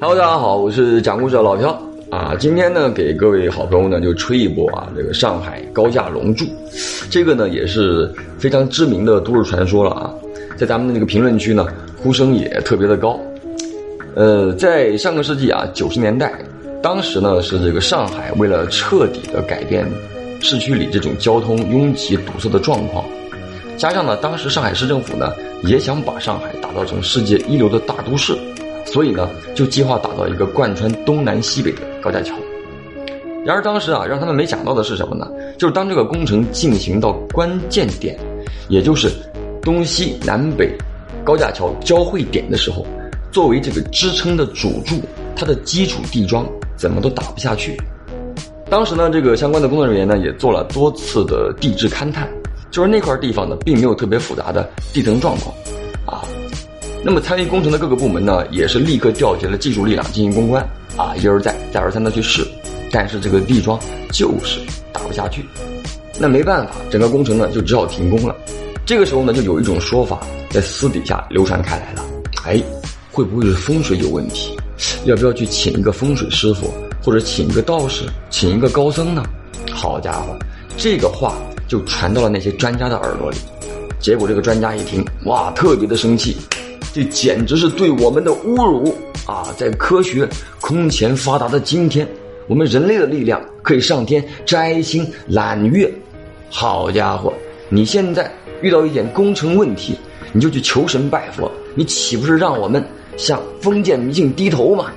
Hello，大家好，我是讲故事的老朴啊。今天呢，给各位好朋友呢就吹一波啊，这个上海高架龙柱，这个呢也是非常知名的都市传说了啊。在咱们的这个评论区呢，呼声也特别的高。呃，在上个世纪啊九十年代，当时呢是这个上海为了彻底的改变市区里这种交通拥挤堵塞的状况，加上呢当时上海市政府呢也想把上海打造成世界一流的大都市。所以呢，就计划打造一个贯穿东南西北的高架桥。然而当时啊，让他们没想到的是什么呢？就是当这个工程进行到关键点，也就是东西南北高架桥交汇点的时候，作为这个支撑的主柱，它的基础地桩怎么都打不下去。当时呢，这个相关的工作人员呢，也做了多次的地质勘探，就是那块地方呢，并没有特别复杂的地层状况。那么参与工程的各个部门呢，也是立刻调集了技术力量进行攻关，啊，一而再，再而三的去试，但是这个地桩就是打不下去，那没办法，整个工程呢就只好停工了。这个时候呢，就有一种说法在私底下流传开来了，哎，会不会是风水有问题？要不要去请一个风水师傅，或者请一个道士，请一个高僧呢？好家伙，这个话就传到了那些专家的耳朵里，结果这个专家一听，哇，特别的生气。这简直是对我们的侮辱啊！在科学空前发达的今天，我们人类的力量可以上天摘星揽月。好家伙，你现在遇到一点工程问题，你就去求神拜佛，你岂不是让我们向封建迷信低头吗？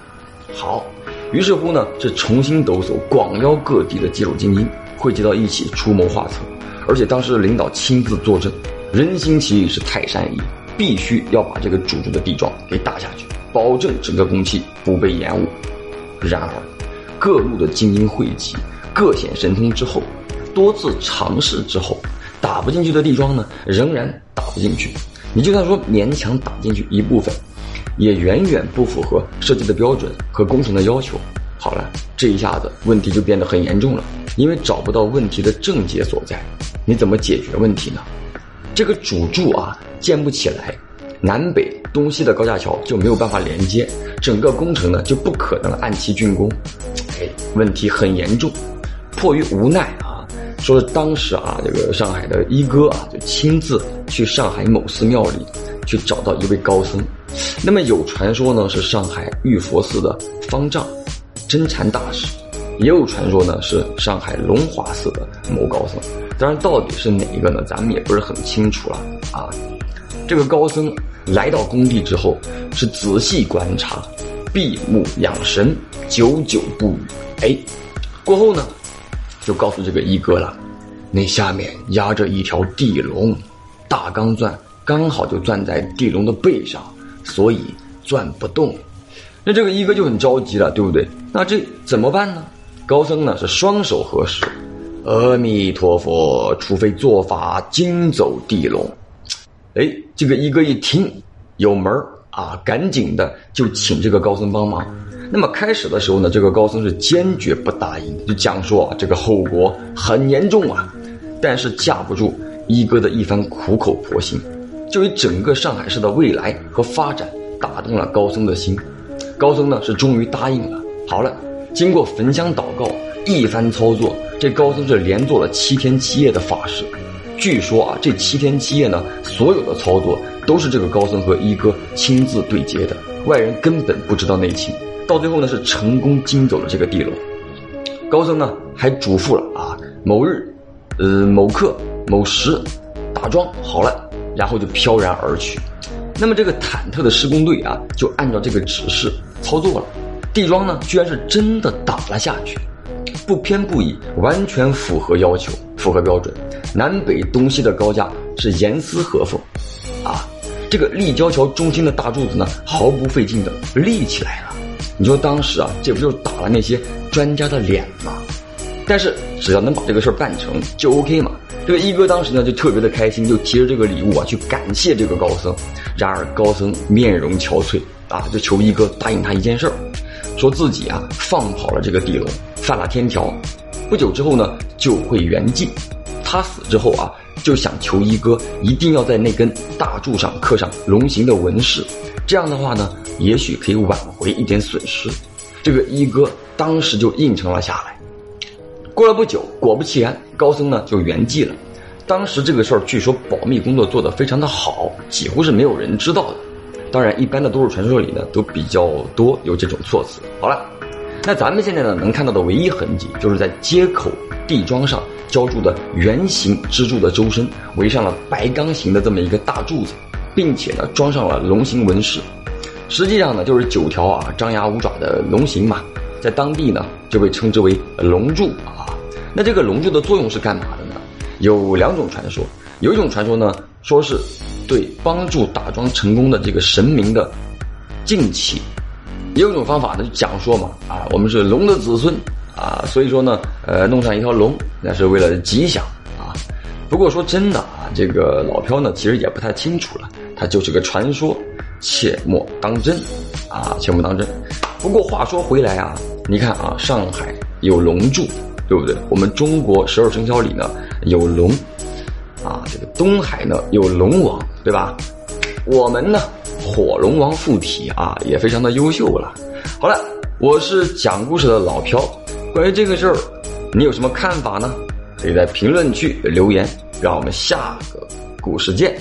好，于是乎呢，是重新抖擞，广邀各地的技术精英汇集到一起出谋划策，而且当时的领导亲自坐镇，人心齐是泰山一。必须要把这个主柱的地桩给打下去，保证整个工期不被延误。然而，各路的精英汇集，各显神通之后，多次尝试之后，打不进去的地桩呢，仍然打不进去。你就算说勉强打进去一部分，也远远不符合设计的标准和工程的要求。好了，这一下子问题就变得很严重了，因为找不到问题的症结所在，你怎么解决问题呢？这个主柱啊建不起来，南北东西的高架桥就没有办法连接，整个工程呢就不可能按期竣工，哎，问题很严重。迫于无奈啊，说当时啊这个上海的一哥啊就亲自去上海某寺庙里去找到一位高僧，那么有传说呢是上海玉佛寺的方丈真禅大师。也有传说呢，是上海龙华寺的某高僧，当然到底是哪一个呢？咱们也不是很清楚了啊。这个高僧来到工地之后，是仔细观察，闭目养神，久久不语。哎，过后呢，就告诉这个一哥了，那下面压着一条地龙，大钢钻刚好就钻在地龙的背上，所以钻不动。那这个一哥就很着急了，对不对？那这怎么办呢？高僧呢是双手合十，阿弥陀佛，除非做法惊走地龙。哎，这个一哥一听有门儿啊，赶紧的就请这个高僧帮忙。那么开始的时候呢，这个高僧是坚决不答应，就讲说这个后果很严重啊。但是架不住一哥的一番苦口婆心，就以整个上海市的未来和发展打动了高僧的心。高僧呢是终于答应了。好了。经过焚香祷告一番操作，这高僧是连做了七天七夜的法事。据说啊，这七天七夜呢，所有的操作都是这个高僧和一哥亲自对接的，外人根本不知道内情。到最后呢，是成功惊走了这个地龙。高僧呢还嘱咐了啊，某日，呃，某刻某时，打桩好了，然后就飘然而去。那么这个忐忑的施工队啊，就按照这个指示操作了。地桩呢，居然是真的打了下去，不偏不倚，完全符合要求，符合标准。南北东西的高架是严丝合缝，啊，这个立交桥中心的大柱子呢，毫不费劲的立起来了。你说当时啊，这不就是打了那些专家的脸吗？但是只要能把这个事儿办成就 OK 嘛。这个一哥当时呢就特别的开心，就提着这个礼物啊去感谢这个高僧。然而高僧面容憔悴啊，就求一哥答应他一件事儿。说自己啊放跑了这个地龙，犯了天条，不久之后呢就会圆寂。他死之后啊，就想求一哥一定要在那根大柱上刻上龙形的纹饰，这样的话呢，也许可以挽回一点损失。这个一哥当时就应承了下来。过了不久，果不其然，高僧呢就圆寂了。当时这个事儿据说保密工作做得非常的好，几乎是没有人知道的。当然，一般的都市传说里呢都比较多有这种措辞。好了，那咱们现在呢能看到的唯一痕迹，就是在街口地桩上浇筑的圆形支柱的周身围上了白钢形的这么一个大柱子，并且呢装上了龙形纹饰。实际上呢就是九条啊张牙舞爪的龙形嘛，在当地呢就被称之为龙柱啊。那这个龙柱的作用是干嘛的呢？有两种传说，有一种传说呢，说是对帮助打桩成功的这个神明的敬祈；也有一种方法呢，就讲说嘛，啊，我们是龙的子孙啊，所以说呢，呃，弄上一条龙，那是为了吉祥啊。不过说真的啊，这个老飘呢，其实也不太清楚了，它就是个传说，切莫当真啊，切莫当真。不过话说回来啊，你看啊，上海有龙柱。对不对？我们中国十二生肖里呢有龙，啊，这个东海呢有龙王，对吧？我们呢火龙王附体啊，也非常的优秀了。好了，我是讲故事的老飘，关于这个事儿，你有什么看法呢？可以在评论区留言，让我们下个故事见。